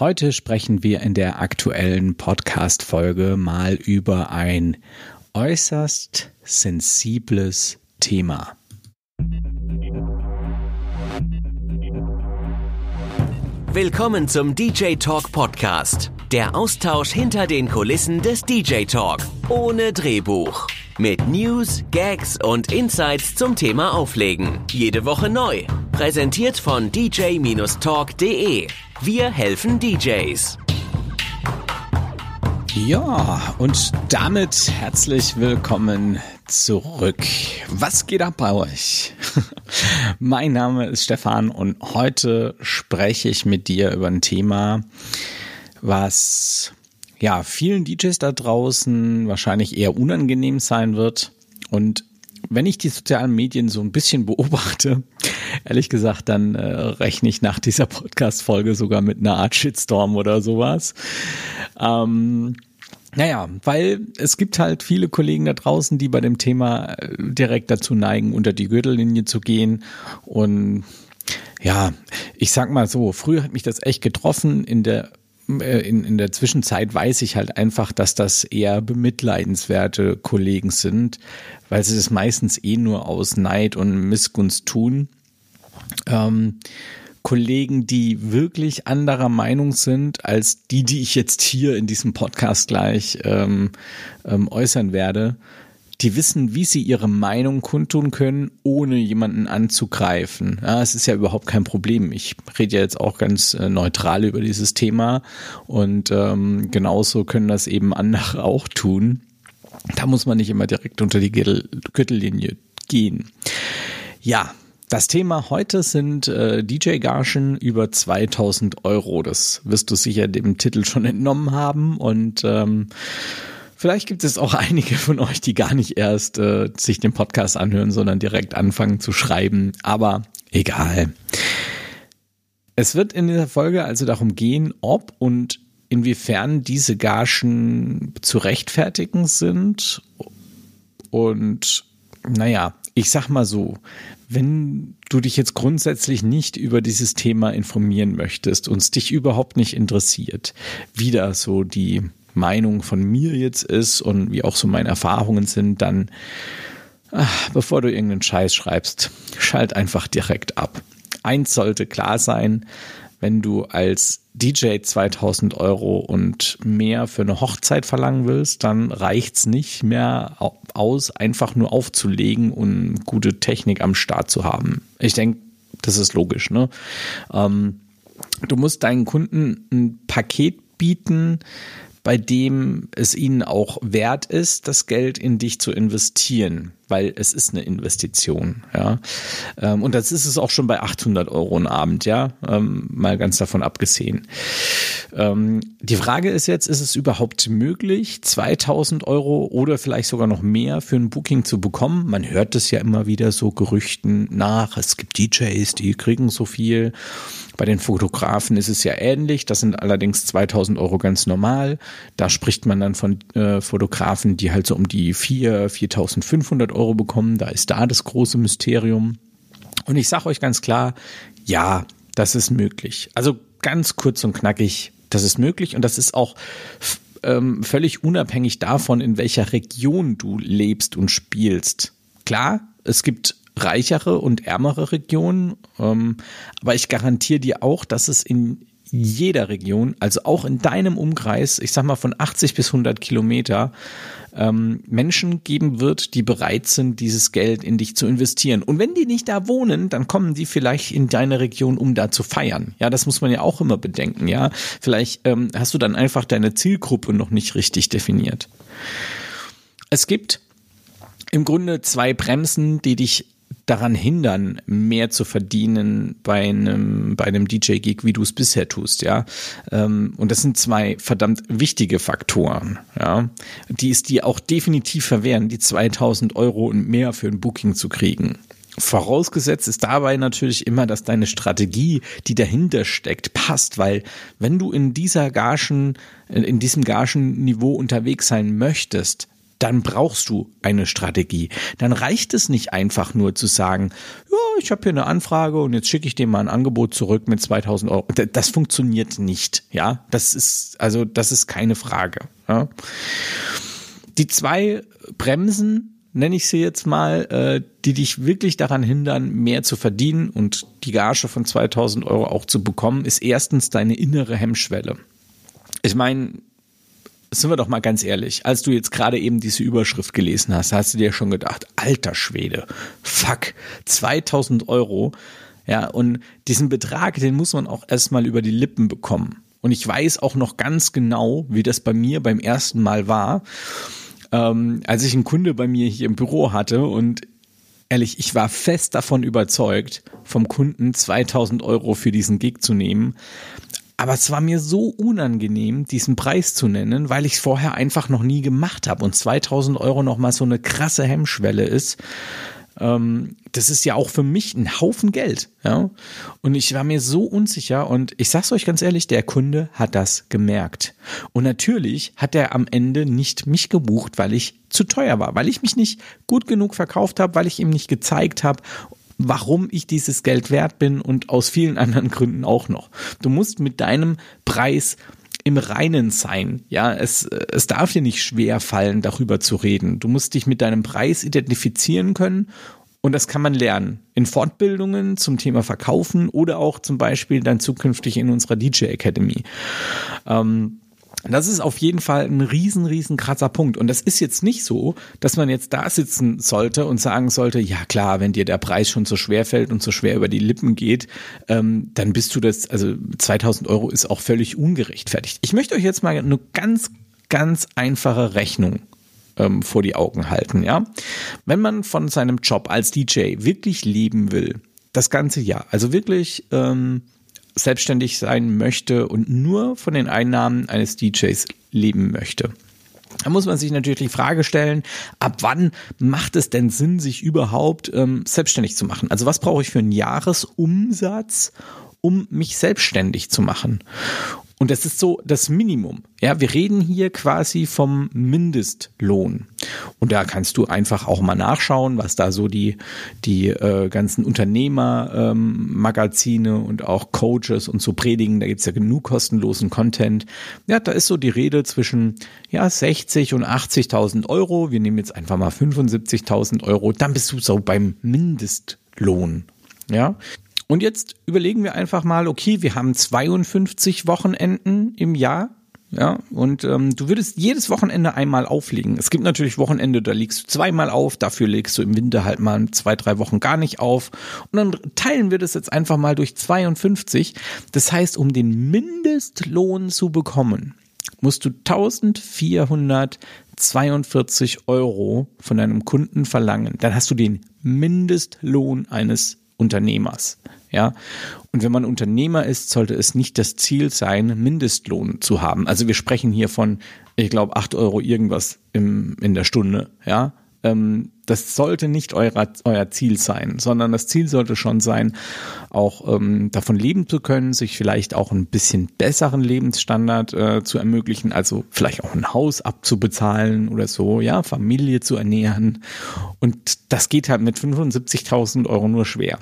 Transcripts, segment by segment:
Heute sprechen wir in der aktuellen Podcast-Folge mal über ein äußerst sensibles Thema. Willkommen zum DJ Talk Podcast. Der Austausch hinter den Kulissen des DJ Talk. Ohne Drehbuch. Mit News, Gags und Insights zum Thema Auflegen. Jede Woche neu. Präsentiert von dj-talk.de. Wir helfen DJs. Ja, und damit herzlich willkommen zurück. Was geht ab bei euch? mein Name ist Stefan und heute spreche ich mit dir über ein Thema, was ja, vielen DJs da draußen wahrscheinlich eher unangenehm sein wird. Und wenn ich die sozialen Medien so ein bisschen beobachte, ehrlich gesagt, dann äh, rechne ich nach dieser Podcast-Folge sogar mit einer Art Shitstorm oder sowas. Ähm, naja, weil es gibt halt viele Kollegen da draußen, die bei dem Thema äh, direkt dazu neigen, unter die Gürtellinie zu gehen. Und ja, ich sag mal so, früher hat mich das echt getroffen. In der in, in der Zwischenzeit weiß ich halt einfach, dass das eher bemitleidenswerte Kollegen sind, weil sie das meistens eh nur aus Neid und Missgunst tun. Ähm, Kollegen, die wirklich anderer Meinung sind als die, die ich jetzt hier in diesem Podcast gleich ähm, ähm, äußern werde, die wissen, wie sie ihre Meinung kundtun können, ohne jemanden anzugreifen. Ja, es ist ja überhaupt kein Problem. Ich rede ja jetzt auch ganz äh, neutral über dieses Thema und ähm, genauso können das eben andere auch tun. Da muss man nicht immer direkt unter die Gürtellinie gehen. Ja, das Thema heute sind äh, DJ-Gagen über 2000 Euro. Das wirst du sicher dem Titel schon entnommen haben und ähm, Vielleicht gibt es auch einige von euch, die gar nicht erst äh, sich den Podcast anhören, sondern direkt anfangen zu schreiben. Aber egal. Es wird in dieser Folge also darum gehen, ob und inwiefern diese Gagen zu rechtfertigen sind. Und naja, ich sag mal so, wenn du dich jetzt grundsätzlich nicht über dieses Thema informieren möchtest und es dich überhaupt nicht interessiert, wieder so die Meinung von mir jetzt ist und wie auch so meine Erfahrungen sind, dann, ach, bevor du irgendeinen Scheiß schreibst, schalt einfach direkt ab. Eins sollte klar sein, wenn du als DJ 2000 Euro und mehr für eine Hochzeit verlangen willst, dann reicht's nicht mehr aus, einfach nur aufzulegen und gute Technik am Start zu haben. Ich denke, das ist logisch. Ne? Ähm, du musst deinen Kunden ein Paket bieten, bei dem es ihnen auch wert ist, das Geld in dich zu investieren, weil es ist eine Investition, ja. Ähm, und das ist es auch schon bei 800 Euro ein Abend, ja, ähm, mal ganz davon abgesehen. Ähm, die Frage ist jetzt, ist es überhaupt möglich, 2000 Euro oder vielleicht sogar noch mehr für ein Booking zu bekommen? Man hört es ja immer wieder so Gerüchten nach, es gibt DJs, die kriegen so viel. Bei den Fotografen ist es ja ähnlich. Das sind allerdings 2000 Euro ganz normal. Da spricht man dann von äh, Fotografen, die halt so um die 4, 4500 Euro bekommen. Da ist da das große Mysterium. Und ich sage euch ganz klar, ja, das ist möglich. Also ganz kurz und knackig, das ist möglich und das ist auch ähm, völlig unabhängig davon, in welcher Region du lebst und spielst. Klar, es gibt reichere und ärmere Regionen. Ähm, aber ich garantiere dir auch, dass es in jeder Region, also auch in deinem Umkreis, ich sag mal von 80 bis 100 Kilometer, ähm, Menschen geben wird, die bereit sind, dieses Geld in dich zu investieren. Und wenn die nicht da wohnen, dann kommen die vielleicht in deine Region, um da zu feiern. Ja, das muss man ja auch immer bedenken. Ja, vielleicht ähm, hast du dann einfach deine Zielgruppe noch nicht richtig definiert. Es gibt im Grunde zwei Bremsen, die dich daran hindern, mehr zu verdienen bei einem, bei einem DJ-Gig, wie du es bisher tust, ja. Ähm, und das sind zwei verdammt wichtige Faktoren, ja, die es dir auch definitiv verwehren, die 2000 Euro und mehr für ein Booking zu kriegen. Vorausgesetzt ist dabei natürlich immer, dass deine Strategie, die dahinter steckt, passt, weil wenn du in dieser Gagen, in diesem Gagenniveau unterwegs sein möchtest, dann brauchst du eine Strategie. Dann reicht es nicht einfach nur zu sagen, ja, ich habe hier eine Anfrage und jetzt schicke ich dem mal ein Angebot zurück mit 2000 Euro. Das funktioniert nicht, ja. Das ist, also, das ist keine Frage. Ja? Die zwei Bremsen, nenne ich sie jetzt mal, äh, die dich wirklich daran hindern, mehr zu verdienen und die Gage von 2000 Euro auch zu bekommen, ist erstens deine innere Hemmschwelle. Ich meine, sind wir doch mal ganz ehrlich, als du jetzt gerade eben diese Überschrift gelesen hast, hast du dir schon gedacht, alter Schwede, fuck, 2000 Euro. Ja, und diesen Betrag, den muss man auch erstmal über die Lippen bekommen. Und ich weiß auch noch ganz genau, wie das bei mir beim ersten Mal war, ähm, als ich einen Kunde bei mir hier im Büro hatte und ehrlich, ich war fest davon überzeugt, vom Kunden 2000 Euro für diesen Gig zu nehmen. Aber es war mir so unangenehm, diesen Preis zu nennen, weil ich es vorher einfach noch nie gemacht habe und 2000 Euro nochmal so eine krasse Hemmschwelle ist. Ähm, das ist ja auch für mich ein Haufen Geld. Ja? Und ich war mir so unsicher und ich sag's euch ganz ehrlich, der Kunde hat das gemerkt. Und natürlich hat er am Ende nicht mich gebucht, weil ich zu teuer war, weil ich mich nicht gut genug verkauft habe, weil ich ihm nicht gezeigt habe, warum ich dieses Geld wert bin und aus vielen anderen Gründen auch noch. Du musst mit deinem Preis im Reinen sein. Ja, es, es darf dir nicht schwer fallen, darüber zu reden. Du musst dich mit deinem Preis identifizieren können und das kann man lernen. In Fortbildungen zum Thema Verkaufen oder auch zum Beispiel dann zukünftig in unserer DJ Academy. Ähm, das ist auf jeden Fall ein riesen, riesen krasser Punkt. Und das ist jetzt nicht so, dass man jetzt da sitzen sollte und sagen sollte, ja klar, wenn dir der Preis schon so schwer fällt und so schwer über die Lippen geht, ähm, dann bist du das, also 2000 Euro ist auch völlig ungerechtfertigt. Ich möchte euch jetzt mal eine ganz, ganz einfache Rechnung ähm, vor die Augen halten, ja. Wenn man von seinem Job als DJ wirklich leben will, das ganze Jahr, also wirklich, ähm, selbstständig sein möchte und nur von den Einnahmen eines DJs leben möchte. Da muss man sich natürlich die Frage stellen, ab wann macht es denn Sinn, sich überhaupt ähm, selbstständig zu machen? Also was brauche ich für einen Jahresumsatz, um mich selbstständig zu machen? Und das ist so das Minimum. Ja, wir reden hier quasi vom Mindestlohn. Und da kannst du einfach auch mal nachschauen, was da so die, die äh, ganzen Unternehmermagazine ähm, und auch Coaches und so predigen. Da gibt's ja genug kostenlosen Content. Ja, da ist so die Rede zwischen ja 60 und 80.000 Euro. Wir nehmen jetzt einfach mal 75.000 Euro. Dann bist du so beim Mindestlohn. Ja, und jetzt überlegen wir einfach mal, okay, wir haben 52 Wochenenden im Jahr. Ja, und ähm, du würdest jedes Wochenende einmal auflegen. Es gibt natürlich Wochenende, da legst du zweimal auf, dafür legst du im Winter halt mal zwei, drei Wochen gar nicht auf. Und dann teilen wir das jetzt einfach mal durch 52. Das heißt, um den Mindestlohn zu bekommen, musst du 1442 Euro von deinem Kunden verlangen. Dann hast du den Mindestlohn eines Unternehmers. Ja. Und wenn man Unternehmer ist, sollte es nicht das Ziel sein, Mindestlohn zu haben. Also wir sprechen hier von, ich glaube, acht Euro irgendwas im, in der Stunde. Ja. Ähm, das sollte nicht euer, euer Ziel sein, sondern das Ziel sollte schon sein, auch ähm, davon leben zu können, sich vielleicht auch ein bisschen besseren Lebensstandard äh, zu ermöglichen, also vielleicht auch ein Haus abzubezahlen oder so, ja, Familie zu ernähren. Und das geht halt mit 75.000 Euro nur schwer.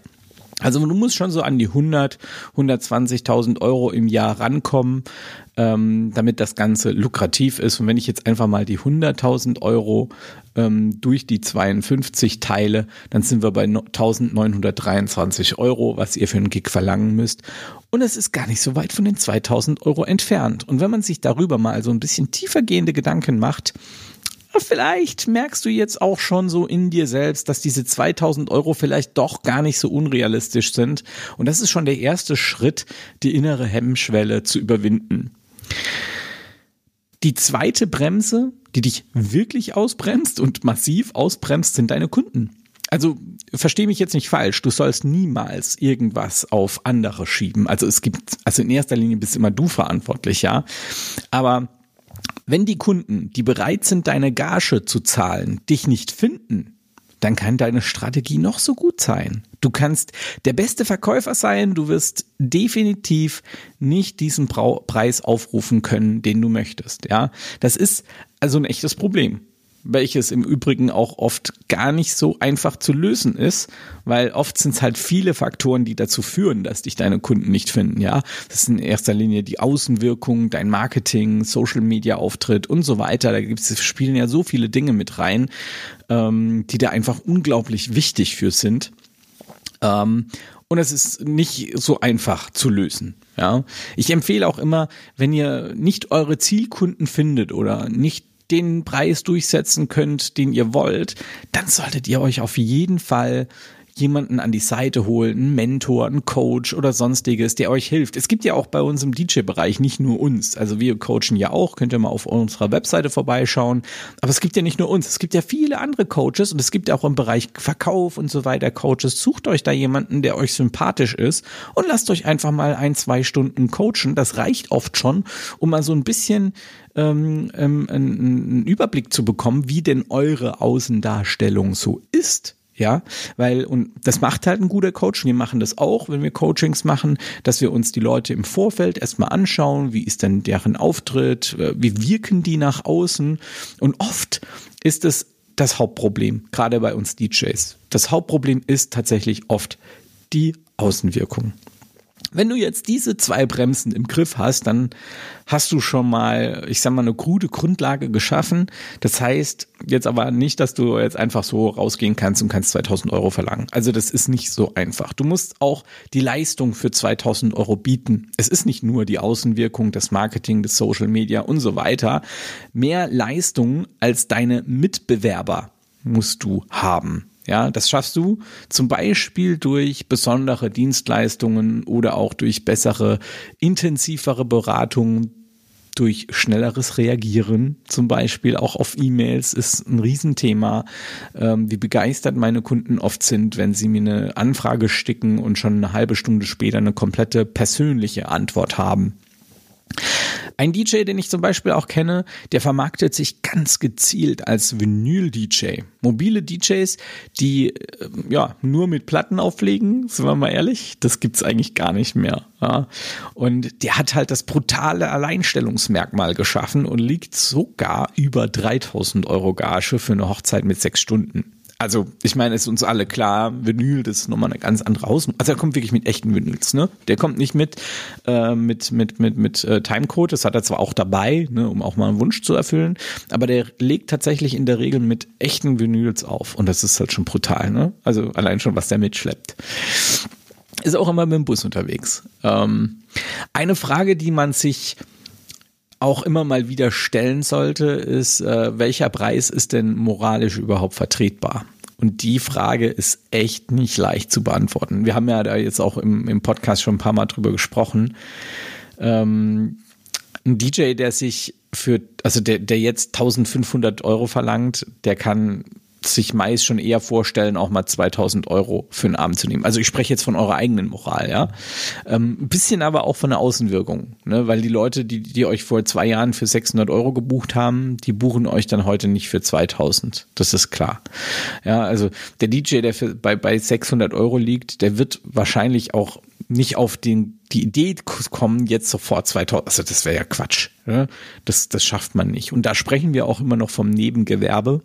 Also du musst schon so an die 100, 120.000 Euro im Jahr rankommen, ähm, damit das Ganze lukrativ ist. Und wenn ich jetzt einfach mal die 100.000 Euro ähm, durch die 52 teile, dann sind wir bei 1.923 Euro, was ihr für einen Gig verlangen müsst. Und es ist gar nicht so weit von den 2.000 Euro entfernt. Und wenn man sich darüber mal so ein bisschen tiefergehende Gedanken macht, vielleicht merkst du jetzt auch schon so in dir selbst, dass diese 2000 Euro vielleicht doch gar nicht so unrealistisch sind. Und das ist schon der erste Schritt, die innere Hemmschwelle zu überwinden. Die zweite Bremse, die dich wirklich ausbremst und massiv ausbremst, sind deine Kunden. Also verstehe mich jetzt nicht falsch, du sollst niemals irgendwas auf andere schieben. Also es gibt, also in erster Linie bist immer du verantwortlich, ja. Aber wenn die Kunden, die bereit sind, deine Gage zu zahlen, dich nicht finden, dann kann deine Strategie noch so gut sein. Du kannst der beste Verkäufer sein, du wirst definitiv nicht diesen Preis aufrufen können, den du möchtest, ja. Das ist also ein echtes Problem. Welches im Übrigen auch oft gar nicht so einfach zu lösen ist, weil oft sind es halt viele Faktoren, die dazu führen, dass dich deine Kunden nicht finden, ja. Das sind in erster Linie die Außenwirkung, dein Marketing, Social Media Auftritt und so weiter. Da gibt's, spielen ja so viele Dinge mit rein, ähm, die da einfach unglaublich wichtig für sind. Ähm, und es ist nicht so einfach zu lösen. Ja, ich empfehle auch immer, wenn ihr nicht eure Zielkunden findet oder nicht den Preis durchsetzen könnt, den ihr wollt, dann solltet ihr euch auf jeden Fall jemanden an die Seite holen, einen Mentor, einen Coach oder sonstiges, der euch hilft. Es gibt ja auch bei uns im DJ-Bereich nicht nur uns. Also wir coachen ja auch, könnt ihr mal auf unserer Webseite vorbeischauen. Aber es gibt ja nicht nur uns, es gibt ja viele andere Coaches und es gibt ja auch im Bereich Verkauf und so weiter Coaches. Sucht euch da jemanden, der euch sympathisch ist und lasst euch einfach mal ein, zwei Stunden coachen. Das reicht oft schon, um mal so ein bisschen ähm, ähm, einen Überblick zu bekommen, wie denn eure Außendarstellung so ist. Ja, weil, und das macht halt ein guter Coach. Wir machen das auch, wenn wir Coachings machen, dass wir uns die Leute im Vorfeld erstmal anschauen, wie ist denn deren Auftritt, äh, wie wirken die nach außen. Und oft ist es das Hauptproblem, gerade bei uns DJs. Das Hauptproblem ist tatsächlich oft die Außenwirkung. Wenn du jetzt diese zwei Bremsen im Griff hast, dann hast du schon mal, ich sag mal, eine gute Grundlage geschaffen. Das heißt jetzt aber nicht, dass du jetzt einfach so rausgehen kannst und kannst 2000 Euro verlangen. Also das ist nicht so einfach. Du musst auch die Leistung für 2000 Euro bieten. Es ist nicht nur die Außenwirkung, das Marketing, das Social Media und so weiter. Mehr Leistung als deine Mitbewerber musst du haben. Ja, das schaffst du zum Beispiel durch besondere Dienstleistungen oder auch durch bessere, intensivere Beratungen, durch schnelleres Reagieren, zum Beispiel auch auf E-Mails, ist ein Riesenthema. Ähm, wie begeistert meine Kunden oft sind, wenn sie mir eine Anfrage sticken und schon eine halbe Stunde später eine komplette persönliche Antwort haben. Ein DJ, den ich zum Beispiel auch kenne, der vermarktet sich ganz gezielt als Vinyl-DJ. Mobile DJs, die äh, ja nur mit Platten auflegen, sind wir mal ehrlich, das gibt's eigentlich gar nicht mehr. Ja. Und der hat halt das brutale Alleinstellungsmerkmal geschaffen und liegt sogar über 3000 Euro Gage für eine Hochzeit mit sechs Stunden. Also, ich meine, es ist uns alle klar, Vinyl, das ist nochmal eine ganz andere Haus. Also, er kommt wirklich mit echten Vinyls, ne? Der kommt nicht mit, äh, mit, mit, mit, mit äh, Timecode, das hat er zwar auch dabei, ne, um auch mal einen Wunsch zu erfüllen, aber der legt tatsächlich in der Regel mit echten Vinyls auf. Und das ist halt schon brutal, ne? Also, allein schon, was der mitschleppt. Ist auch immer mit dem Bus unterwegs. Ähm, eine Frage, die man sich auch immer mal wieder stellen sollte, ist, äh, welcher Preis ist denn moralisch überhaupt vertretbar? Und die Frage ist echt nicht leicht zu beantworten. Wir haben ja da jetzt auch im, im Podcast schon ein paar Mal drüber gesprochen. Ähm, ein DJ, der sich für, also der, der jetzt 1500 Euro verlangt, der kann sich meist schon eher vorstellen, auch mal 2000 Euro für einen Abend zu nehmen. Also ich spreche jetzt von eurer eigenen Moral, ja. Ähm, ein bisschen aber auch von der Außenwirkung, ne? weil die Leute, die, die euch vor zwei Jahren für 600 Euro gebucht haben, die buchen euch dann heute nicht für 2000. Das ist klar. Ja, also der DJ, der für, bei, bei 600 Euro liegt, der wird wahrscheinlich auch nicht auf den, die Idee kommen, jetzt sofort 2000, also das wäre ja Quatsch. Ne? Das, das schafft man nicht. Und da sprechen wir auch immer noch vom Nebengewerbe.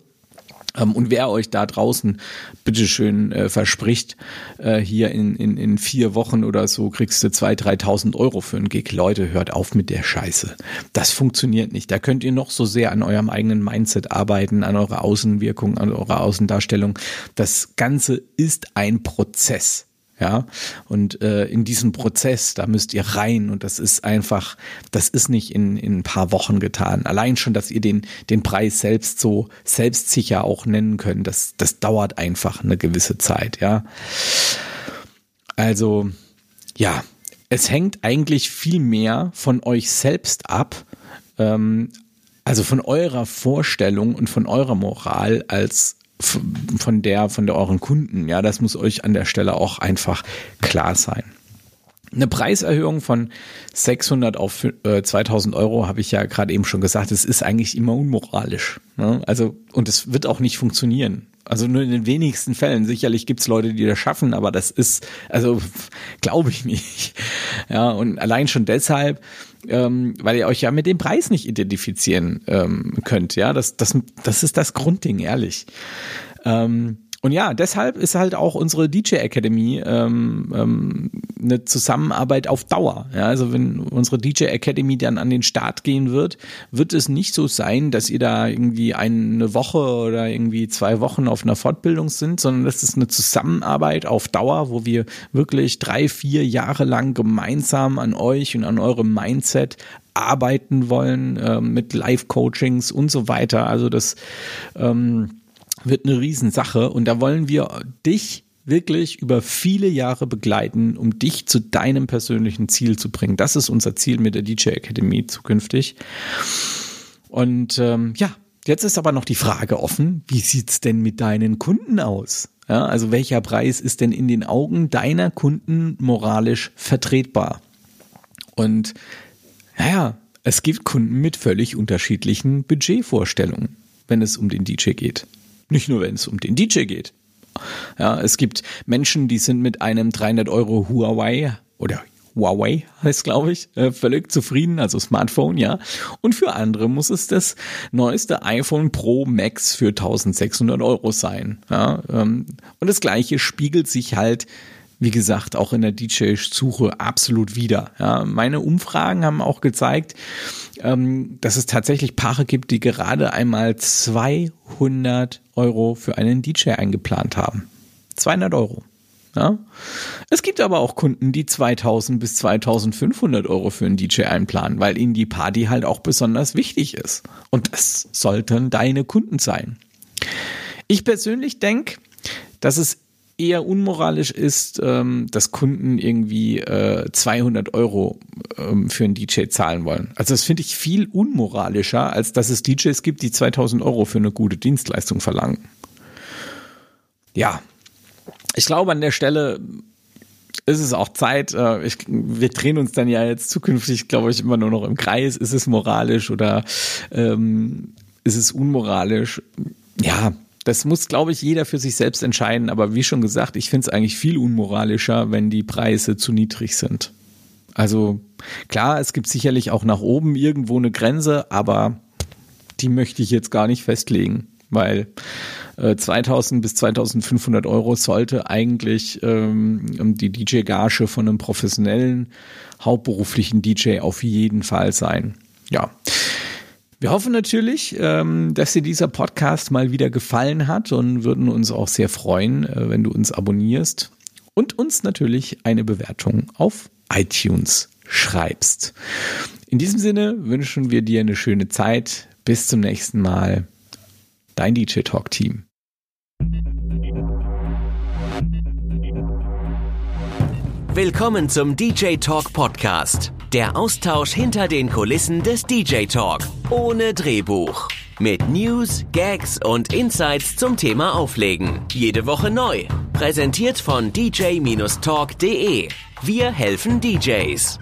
Ähm, und wer euch da draußen bitteschön äh, verspricht, äh, hier in, in, in vier Wochen oder so kriegst du zwei, dreitausend Euro für einen Gig. Leute, hört auf mit der Scheiße. Das funktioniert nicht. Da könnt ihr noch so sehr an eurem eigenen Mindset arbeiten, an eurer Außenwirkung, an eurer Außendarstellung. Das Ganze ist ein Prozess. Ja, und äh, in diesem Prozess, da müsst ihr rein und das ist einfach, das ist nicht in, in ein paar Wochen getan. Allein schon, dass ihr den, den Preis selbst so selbstsicher auch nennen könnt, das, das dauert einfach eine gewisse Zeit, ja. Also, ja, es hängt eigentlich viel mehr von euch selbst ab, ähm, also von eurer Vorstellung und von eurer Moral als von der, von der euren Kunden. Ja, das muss euch an der Stelle auch einfach klar sein. Eine Preiserhöhung von 600 auf 2000 äh, Euro habe ich ja gerade eben schon gesagt. Es ist eigentlich immer unmoralisch. Ne? Also und es wird auch nicht funktionieren. Also nur in den wenigsten Fällen. Sicherlich gibt's Leute, die das schaffen, aber das ist, also glaube ich nicht. Ja, und allein schon deshalb, ähm, weil ihr euch ja mit dem Preis nicht identifizieren ähm, könnt. Ja, das, das, das ist das Grundding, ehrlich. Ähm, und ja, deshalb ist halt auch unsere DJ Academy ähm, ähm, eine Zusammenarbeit auf Dauer. Ja, also wenn unsere DJ Academy dann an den Start gehen wird, wird es nicht so sein, dass ihr da irgendwie eine Woche oder irgendwie zwei Wochen auf einer Fortbildung sind, sondern das ist eine Zusammenarbeit auf Dauer, wo wir wirklich drei, vier Jahre lang gemeinsam an euch und an eurem Mindset arbeiten wollen äh, mit Live-Coachings und so weiter. Also das ähm, wird eine Riesensache und da wollen wir dich wirklich über viele Jahre begleiten, um dich zu deinem persönlichen Ziel zu bringen. Das ist unser Ziel mit der DJ Academy zukünftig. Und ähm, ja, jetzt ist aber noch die Frage offen, wie sieht's denn mit deinen Kunden aus? Ja, also welcher Preis ist denn in den Augen deiner Kunden moralisch vertretbar? Und naja, es gibt Kunden mit völlig unterschiedlichen Budgetvorstellungen, wenn es um den DJ geht. Nicht nur, wenn es um den DJ geht. Ja, es gibt Menschen, die sind mit einem 300 Euro Huawei oder Huawei heißt, glaube ich, äh, völlig zufrieden, also Smartphone, ja. Und für andere muss es das neueste iPhone Pro Max für 1600 Euro sein. Ja, ähm, und das Gleiche spiegelt sich halt wie gesagt, auch in der DJ-Suche absolut wieder. Ja, meine Umfragen haben auch gezeigt, ähm, dass es tatsächlich Paare gibt, die gerade einmal 200 Euro für einen DJ eingeplant haben. 200 Euro. Ja? Es gibt aber auch Kunden, die 2000 bis 2500 Euro für einen DJ einplanen, weil ihnen die Party halt auch besonders wichtig ist. Und das sollten deine Kunden sein. Ich persönlich denke, dass es eher unmoralisch ist, ähm, dass Kunden irgendwie äh, 200 Euro ähm, für einen DJ zahlen wollen. Also das finde ich viel unmoralischer, als dass es DJs gibt, die 2000 Euro für eine gute Dienstleistung verlangen. Ja, ich glaube an der Stelle ist es auch Zeit. Äh, ich, wir drehen uns dann ja jetzt zukünftig, glaube ich, immer nur noch im Kreis. Ist es moralisch oder ähm, ist es unmoralisch? Ja, das muss, glaube ich, jeder für sich selbst entscheiden. Aber wie schon gesagt, ich finde es eigentlich viel unmoralischer, wenn die Preise zu niedrig sind. Also klar, es gibt sicherlich auch nach oben irgendwo eine Grenze, aber die möchte ich jetzt gar nicht festlegen, weil äh, 2000 bis 2500 Euro sollte eigentlich ähm, die DJ-Gage von einem professionellen, hauptberuflichen DJ auf jeden Fall sein. Ja. Wir hoffen natürlich, ähm, dass dir dieser Podcast mal wieder gefallen hat und würden uns auch sehr freuen, äh, wenn du uns abonnierst und uns natürlich eine Bewertung auf iTunes schreibst. In diesem Sinne wünschen wir dir eine schöne Zeit. Bis zum nächsten Mal. Dein DJ Talk Team. Willkommen zum DJ Talk Podcast. Der Austausch hinter den Kulissen des DJ Talk. Ohne Drehbuch. Mit News, Gags und Insights zum Thema Auflegen. Jede Woche neu. Präsentiert von dj-talk.de. Wir helfen DJs.